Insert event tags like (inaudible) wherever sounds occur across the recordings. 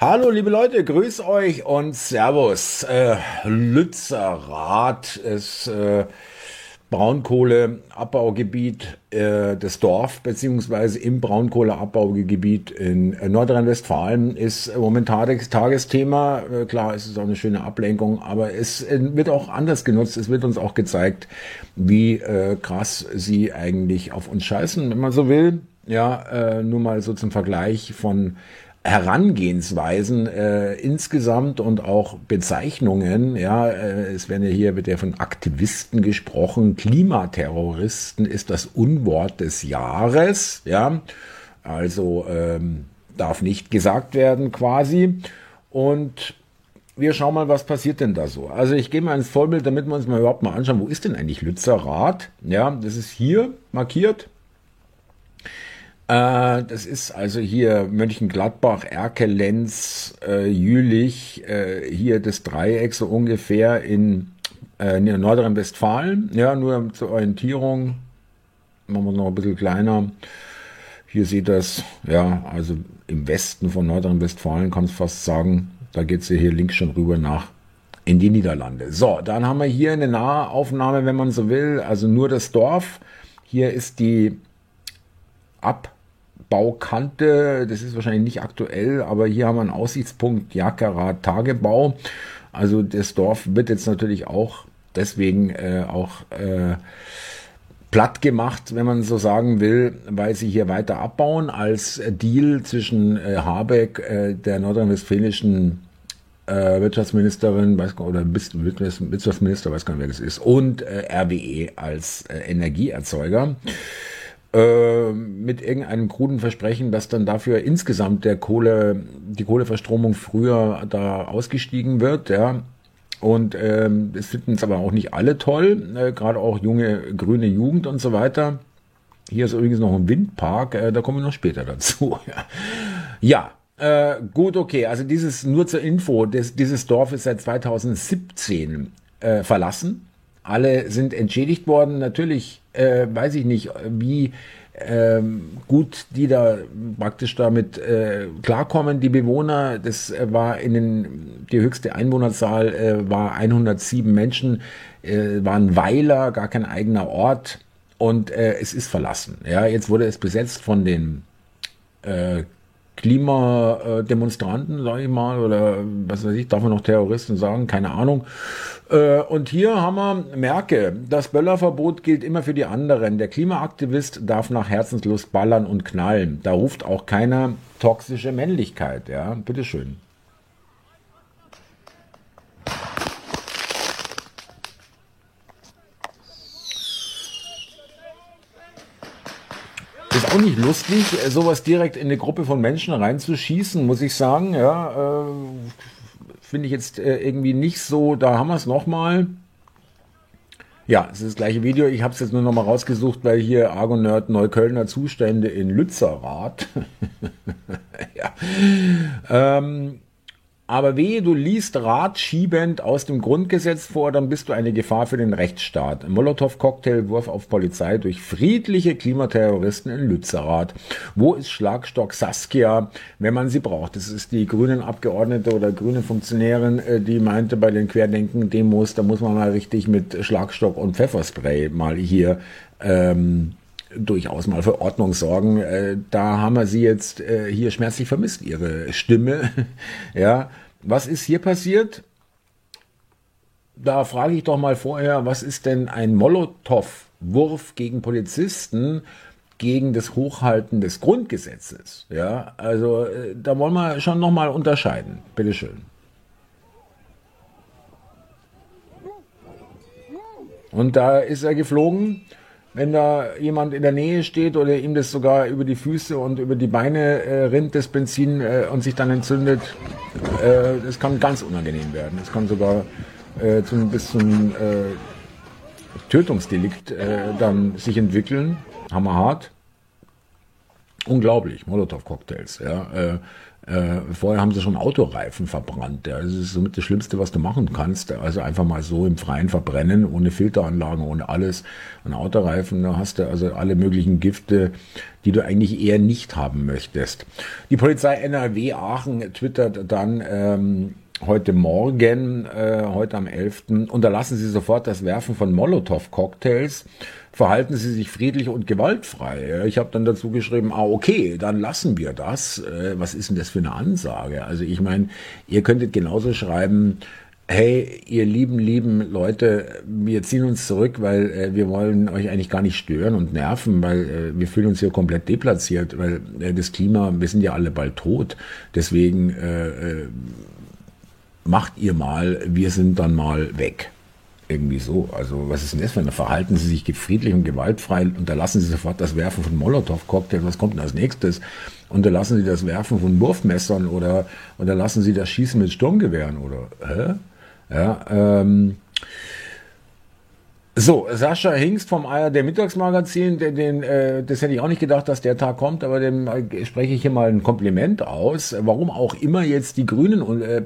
Hallo liebe Leute, grüß euch und Servus. Äh, Lützerath ist äh, Braunkohleabbaugebiet äh, des Dorf beziehungsweise im Braunkohleabbaugebiet in äh, Nordrhein-Westfalen ist momentan das Tagesthema. Äh, klar, es ist auch eine schöne Ablenkung, aber es äh, wird auch anders genutzt. Es wird uns auch gezeigt, wie äh, krass sie eigentlich auf uns scheißen, wenn man so will. Ja, äh, nur mal so zum Vergleich von Herangehensweisen äh, insgesamt und auch Bezeichnungen. Ja, äh, es werden ja hier mit der von Aktivisten gesprochen. Klimaterroristen ist das Unwort des Jahres. Ja, also ähm, darf nicht gesagt werden quasi. Und wir schauen mal, was passiert denn da so. Also ich gehe mal ins Vollbild, damit wir uns mal überhaupt mal anschauen, wo ist denn eigentlich Lützerath? Ja, das ist hier markiert äh, das ist also hier Mönchengladbach, Erkelenz, äh, Jülich, äh, hier das Dreieck so ungefähr in, äh, in Nordrhein-Westfalen. Ja, nur zur Orientierung. Machen wir noch ein bisschen kleiner. Hier sieht das, ja, also im Westen von Nordrhein-Westfalen kann es fast sagen. Da geht es hier links schon rüber nach in die Niederlande. So, dann haben wir hier eine Nahaufnahme, wenn man so will, also nur das Dorf. Hier ist die Ab Baukante, das ist wahrscheinlich nicht aktuell, aber hier haben wir einen Aussichtspunkt Jackerat Tagebau. Also das Dorf wird jetzt natürlich auch deswegen äh, auch äh, platt gemacht, wenn man so sagen will, weil sie hier weiter abbauen als Deal zwischen äh, Habeck, äh, der nordrhein-westfälischen äh, Wirtschaftsministerin, weiß gar, oder Wirtschaftsminister, weiß gar nicht, wer das ist, und äh, RWE als äh, Energieerzeuger. Äh, mit irgendeinem kruden Versprechen, dass dann dafür insgesamt der Kohle, die Kohleverstromung früher da ausgestiegen wird, ja. Und ähm, das finden es aber auch nicht alle toll, äh, gerade auch junge grüne Jugend und so weiter. Hier ist übrigens noch ein Windpark, äh, da kommen wir noch später dazu. (laughs) ja, äh, gut, okay. Also dieses nur zur Info, das, dieses Dorf ist seit 2017 äh, verlassen alle sind entschädigt worden. Natürlich äh, weiß ich nicht, wie ähm, gut die da praktisch damit äh, klarkommen, die Bewohner. Das äh, war in den, die höchste Einwohnerzahl äh, war 107 Menschen, äh, waren Weiler, gar kein eigener Ort und äh, es ist verlassen. Ja, jetzt wurde es besetzt von den äh, Klimademonstranten, sage ich mal, oder was weiß ich, darf man noch Terroristen sagen, keine Ahnung. Äh, und hier haben wir Merke, das Böllerverbot gilt immer für die anderen. Der Klimaaktivist darf nach Herzenslust ballern und knallen. Da ruft auch keiner toxische Männlichkeit, ja, bitteschön. Ist auch nicht lustig, sowas direkt in eine Gruppe von Menschen reinzuschießen, muss ich sagen. Ja, äh, finde ich jetzt äh, irgendwie nicht so. Da haben wir es nochmal. Ja, es ist das gleiche Video. Ich habe es jetzt nur noch mal rausgesucht, weil hier Argon Nerd Neuköllner Zustände in Lützerath. (laughs) ja. Ähm, aber wehe, du liest radschiebend aus dem Grundgesetz vor, dann bist du eine Gefahr für den Rechtsstaat. Molotow-Cocktailwurf auf Polizei durch friedliche Klimaterroristen in Lützerath. Wo ist Schlagstock Saskia, wenn man sie braucht? Das ist die grünen Abgeordnete oder grüne Funktionärin, äh, die meinte bei den Querdenken-Demos, da muss man mal richtig mit Schlagstock und Pfefferspray mal hier ähm, durchaus mal für Ordnung sorgen. Äh, da haben wir sie jetzt äh, hier schmerzlich vermisst, ihre Stimme. (laughs) ja, was ist hier passiert? Da frage ich doch mal vorher, was ist denn ein Molotow-Wurf gegen Polizisten gegen das Hochhalten des Grundgesetzes? Ja, also äh, da wollen wir schon noch mal unterscheiden. Bitteschön. Und da ist er geflogen wenn da jemand in der Nähe steht oder ihm das sogar über die Füße und über die Beine äh, rinnt, das Benzin äh, und sich dann entzündet, äh, das kann ganz unangenehm werden. Das kann sogar äh, zum, bis zum äh, Tötungsdelikt äh, dann sich entwickeln. Hammerhart. Unglaublich, Molotow-Cocktails, ja. Äh, äh, vorher haben sie schon Autoreifen verbrannt. Ja. Das ist somit das Schlimmste, was du machen kannst. Also einfach mal so im Freien verbrennen, ohne Filteranlagen, ohne alles. Ein Autoreifen, da hast du also alle möglichen Gifte, die du eigentlich eher nicht haben möchtest. Die Polizei NRW Aachen twittert dann, ähm, heute Morgen, äh, heute am 11. unterlassen Sie sofort das Werfen von Molotow-Cocktails verhalten Sie sich friedlich und gewaltfrei. Ich habe dann dazu geschrieben, ah okay, dann lassen wir das. Äh, was ist denn das für eine Ansage? Also ich meine, ihr könntet genauso schreiben, hey, ihr lieben, lieben Leute, wir ziehen uns zurück, weil äh, wir wollen euch eigentlich gar nicht stören und nerven, weil äh, wir fühlen uns hier komplett deplatziert, weil äh, das Klima, wir sind ja alle bald tot. Deswegen äh, äh macht ihr mal, wir sind dann mal weg. Irgendwie so. Also, was ist denn das für ein Verhalten Sie sich friedlich und gewaltfrei, unterlassen Sie sofort das Werfen von Molotow-Cocktails, was kommt denn als nächstes? Unterlassen Sie das Werfen von Wurfmessern oder unterlassen Sie das Schießen mit Sturmgewehren oder, hä? Ja, ähm, so, Sascha Hingst vom ARD Mittagsmagazin, den, den, äh, das hätte ich auch nicht gedacht, dass der Tag kommt, aber dem äh, spreche ich hier mal ein Kompliment aus. Warum auch immer jetzt die Grünen äh,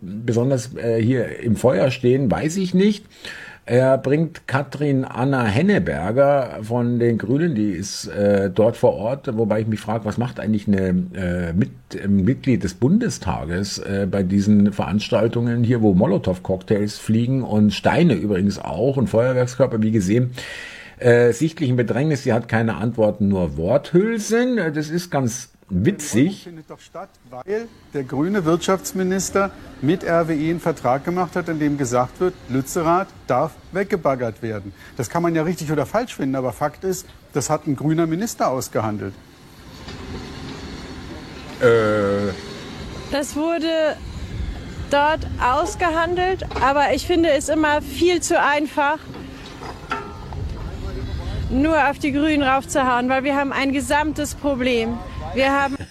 besonders äh, hier im Feuer stehen, weiß ich nicht. Er bringt Katrin Anna Henneberger von den Grünen, die ist äh, dort vor Ort, wobei ich mich frage, was macht eigentlich eine äh, mit, Mitglied des Bundestages äh, bei diesen Veranstaltungen hier, wo Molotow-Cocktails fliegen und Steine übrigens auch und Feuerwerkskörper, wie gesehen. Äh, sichtlichen Bedrängnis, sie hat keine Antworten, nur Worthülsen. Das ist ganz witzig. findet doch statt, weil der grüne Wirtschaftsminister mit RWE einen Vertrag gemacht hat, in dem gesagt wird, Lützerath darf weggebaggert werden. Das kann man ja richtig oder falsch finden, aber Fakt ist, das hat ein grüner Minister ausgehandelt. Äh. Das wurde dort ausgehandelt, aber ich finde es immer viel zu einfach, nur auf die Grünen raufzuhauen, weil wir haben ein gesamtes Problem. Wir haben. (laughs)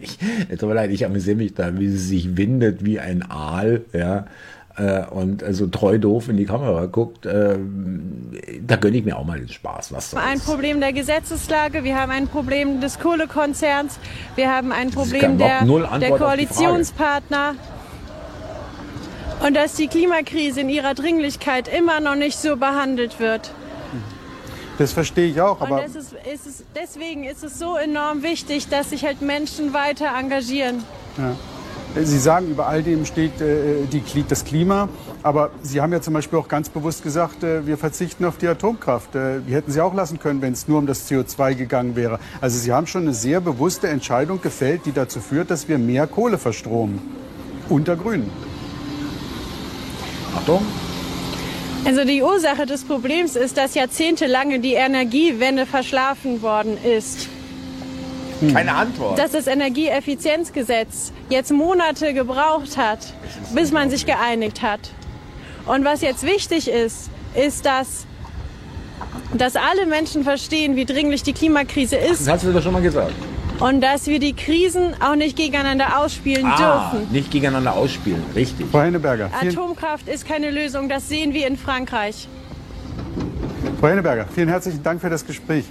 ich, tut mir leid, ich amüsiere mich da, wie sie sich windet wie ein Aal, ja, äh, und also treu doof in die Kamera guckt, äh, da gönne ich mir auch mal den Spaß. Was ein Problem der Gesetzeslage, wir haben ein Problem des Kohlekonzerns, wir haben ein Problem der, der Koalitionspartner. Und dass die Klimakrise in ihrer Dringlichkeit immer noch nicht so behandelt wird. Das verstehe ich auch. Aber ist, ist es, deswegen ist es so enorm wichtig, dass sich halt Menschen weiter engagieren. Ja. Sie sagen, über all dem steht äh, die, das Klima. Aber Sie haben ja zum Beispiel auch ganz bewusst gesagt, äh, wir verzichten auf die Atomkraft. Äh, die hätten Sie auch lassen können, wenn es nur um das CO2 gegangen wäre. Also Sie haben schon eine sehr bewusste Entscheidung gefällt, die dazu führt, dass wir mehr Kohle verstromen. Unter Grünen. Achtung. Also die Ursache des Problems ist, dass jahrzehntelang die Energiewende verschlafen worden ist. Hm. Keine Antwort. Dass das Energieeffizienzgesetz jetzt Monate gebraucht hat, bis man sich geeinigt hat. Und was jetzt wichtig ist, ist, dass, dass alle Menschen verstehen, wie dringlich die Klimakrise ist. Das hast du doch schon mal gesagt. Und dass wir die Krisen auch nicht gegeneinander ausspielen ah, dürfen. Nicht gegeneinander ausspielen, richtig. Frau Henneberger. Atomkraft ist keine Lösung, das sehen wir in Frankreich. Frau Henneberger, vielen herzlichen Dank für das Gespräch.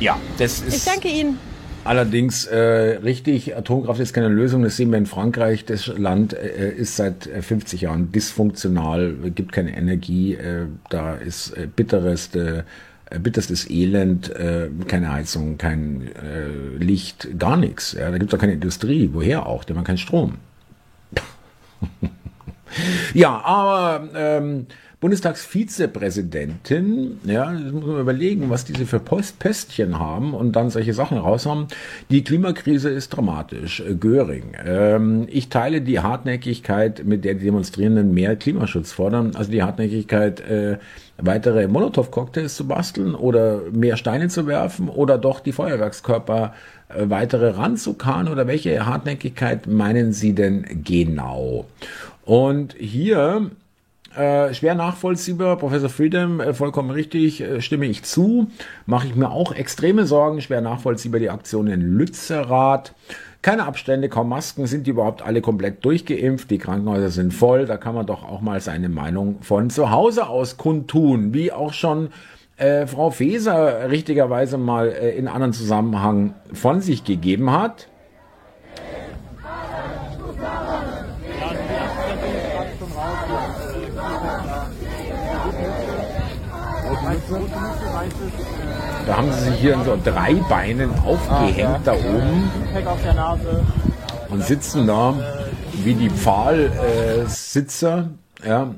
Ja, das ist. Ich danke Ihnen. Allerdings äh, richtig, Atomkraft ist keine Lösung. Das sehen wir in Frankreich. Das Land äh, ist seit 50 äh, Jahren dysfunktional, gibt keine Energie. Äh, da ist äh, bittereste äh, bitterstes Elend, äh, keine Heizung, kein äh, Licht, gar nichts. Ja, da gibt es auch keine Industrie. Woher auch? Haben wir keinen Strom. Ja, aber ähm, Bundestagsvizepräsidentin, ja, das muss man überlegen, was diese für Post Pöstchen haben und dann solche Sachen raushaben. Die Klimakrise ist dramatisch. Äh, Göring. Ähm, ich teile die Hartnäckigkeit, mit der die Demonstrierenden mehr Klimaschutz fordern, also die Hartnäckigkeit, äh, weitere Molotow-Cocktails zu basteln oder mehr Steine zu werfen oder doch die Feuerwerkskörper äh, weitere ranzukarren oder welche Hartnäckigkeit meinen Sie denn genau? Und hier äh, schwer nachvollziehbar, Professor Freedom, äh, vollkommen richtig, äh, stimme ich zu. Mache ich mir auch extreme Sorgen, schwer nachvollziehbar die Aktion in Lützerath. Keine Abstände, kaum Masken, sind die überhaupt alle komplett durchgeimpft, die Krankenhäuser sind voll, da kann man doch auch mal seine Meinung von zu Hause aus kundtun, wie auch schon äh, Frau Feser richtigerweise mal äh, in anderen Zusammenhang von sich gegeben hat. Da haben sie sich hier in so drei Beinen aufgehängt da oben und sitzen da wie die Pfahlsitzer. ja.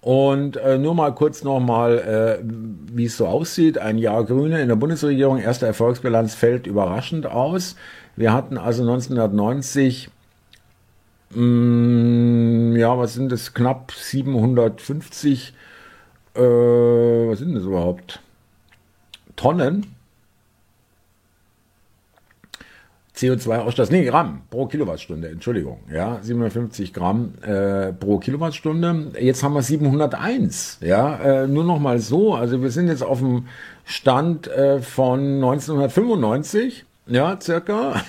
Und äh, nur mal kurz nochmal, äh, wie es so aussieht. Ein Jahr Grüne in der Bundesregierung, erste Erfolgsbilanz fällt überraschend aus. Wir hatten also 1990 mh, mm, ja, was sind das? Knapp 750, äh, was sind das überhaupt? Tonnen CO2-Ausstoß, nee, Gramm pro Kilowattstunde, Entschuldigung, ja, 750 Gramm äh, pro Kilowattstunde. Jetzt haben wir 701, ja, äh, nur noch mal so, also wir sind jetzt auf dem Stand äh, von 1995, ja, circa.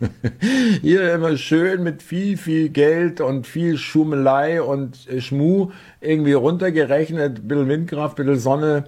(laughs) Hier immer schön mit viel, viel Geld und viel Schummelei und Schmu irgendwie runtergerechnet, bisschen Windkraft, bisschen Sonne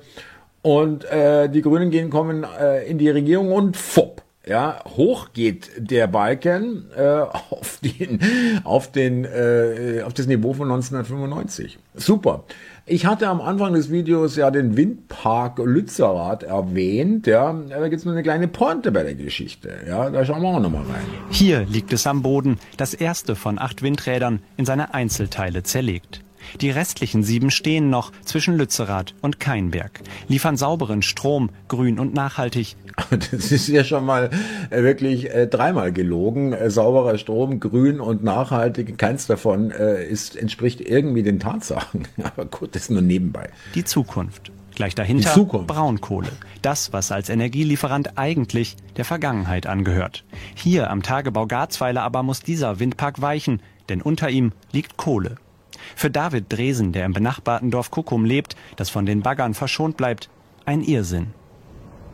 und äh, die Grünen gehen kommen äh, in die Regierung und fupp ja, hoch geht der Balken äh, (laughs) auf den, auf den, äh, auf das Niveau von 1995. Super. Ich hatte am Anfang des Videos ja den Windpark Lützerath erwähnt, ja. Da gibt's nur eine kleine Pointe bei der Geschichte, ja. Da schauen wir auch nochmal rein. Hier liegt es am Boden, das erste von acht Windrädern in seine Einzelteile zerlegt. Die restlichen sieben stehen noch zwischen Lützerath und Keinberg, liefern sauberen Strom, grün und nachhaltig. (laughs) Das ist ja schon mal äh, wirklich äh, dreimal gelogen. Äh, sauberer Strom, grün und nachhaltig, keins davon äh, ist, entspricht irgendwie den Tatsachen. (laughs) Aber gut, das ist nur nebenbei. Die Zukunft. Gleich dahinter. Braunkohle. Das, was als Energielieferant eigentlich der Vergangenheit angehört. Hier am Tagebau Garzweiler aber muss dieser Windpark weichen, denn unter ihm liegt Kohle. Für David Dresen, der im benachbarten Dorf Kuckum lebt, das von den Baggern verschont bleibt, ein Irrsinn.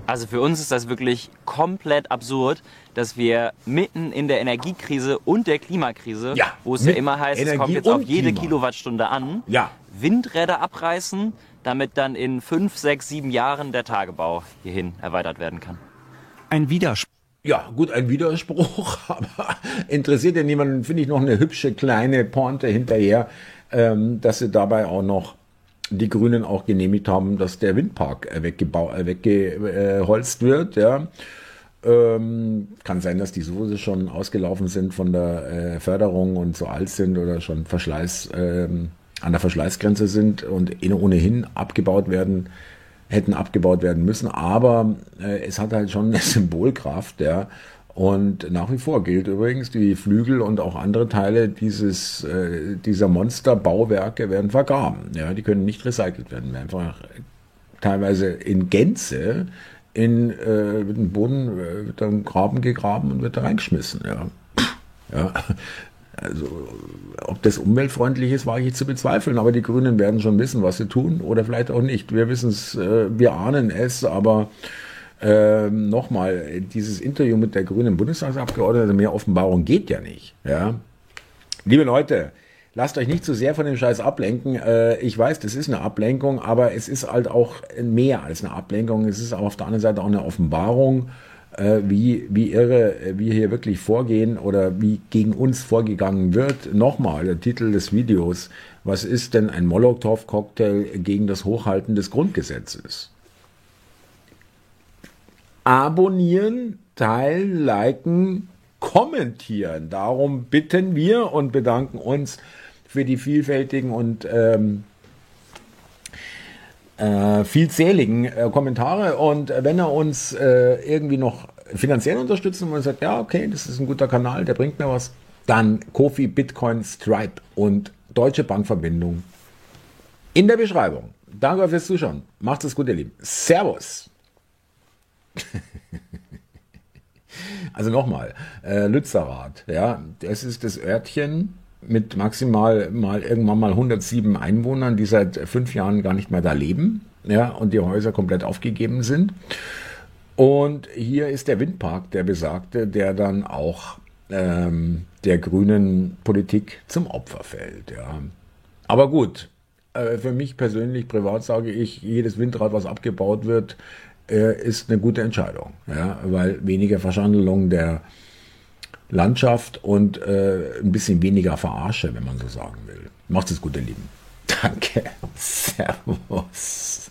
Also für uns ist das wirklich komplett absurd, dass wir mitten in der Energiekrise und der Klimakrise, ja, wo es ja immer heißt, Energie es kommt jetzt auf jede Klima. Kilowattstunde an, ja. Windräder abreißen, damit dann in fünf, sechs, sieben Jahren der Tagebau hierhin erweitert werden kann. Ein Widerspruch. Ja, gut, ein Widerspruch, (laughs) aber interessiert ja niemanden, finde ich noch eine hübsche kleine Pointe hinterher ähm, dass sie dabei auch noch die Grünen auch genehmigt haben, dass der Windpark äh, weggeholzt wird. Ja. Ähm, kann sein, dass die sowieso schon ausgelaufen sind von der äh, Förderung und so alt sind oder schon Verschleiß, ähm, an der Verschleißgrenze sind und ohnehin abgebaut werden, hätten abgebaut werden müssen. Aber äh, es hat halt schon eine (laughs) Symbolkraft, ja. Und nach wie vor gilt übrigens, die Flügel und auch andere Teile dieses, äh, dieser Monsterbauwerke werden vergraben. Ja, die können nicht recycelt werden, werden einfach teilweise in Gänze in äh, den Boden äh, wird dann Graben gegraben und wird da reingeschmissen. Ja. ja. Also, ob das umweltfreundlich ist, war ich zu bezweifeln, aber die Grünen werden schon wissen, was sie tun oder vielleicht auch nicht. Wir wissen es, äh, wir ahnen es, aber ähm, Nochmal, dieses Interview mit der grünen Bundestagsabgeordneten, mehr Offenbarung geht ja nicht. Ja? Liebe Leute, lasst euch nicht zu so sehr von dem Scheiß ablenken. Äh, ich weiß, das ist eine Ablenkung, aber es ist halt auch mehr als eine Ablenkung. Es ist auch auf der anderen Seite auch eine Offenbarung, äh, wie, wie irre wir hier wirklich vorgehen oder wie gegen uns vorgegangen wird. Nochmal, der Titel des Videos. Was ist denn ein Molotow-Cocktail gegen das Hochhalten des Grundgesetzes? Abonnieren, teilen, liken, kommentieren. Darum bitten wir und bedanken uns für die vielfältigen und ähm, äh, vielzähligen äh, Kommentare. Und wenn er uns äh, irgendwie noch finanziell unterstützen und sagt, ja, okay, das ist ein guter Kanal, der bringt mir was, dann Kofi, Bitcoin, Stripe und Deutsche Bankverbindung in der Beschreibung. Danke fürs Zuschauen. Macht es gut, ihr Lieben. Servus. (laughs) also nochmal, äh, Lützerath, ja, das ist das Örtchen mit maximal mal irgendwann mal 107 Einwohnern, die seit fünf Jahren gar nicht mehr da leben, ja, und die Häuser komplett aufgegeben sind. Und hier ist der Windpark, der besagte, der dann auch ähm, der grünen Politik zum Opfer fällt, ja. Aber gut, äh, für mich persönlich, privat sage ich, jedes Windrad, was abgebaut wird, ist eine gute Entscheidung, ja, weil weniger Verschandelung der Landschaft und äh, ein bisschen weniger Verarsche, wenn man so sagen will. Macht es gut, ihr Lieben. (laughs) Danke. Servus.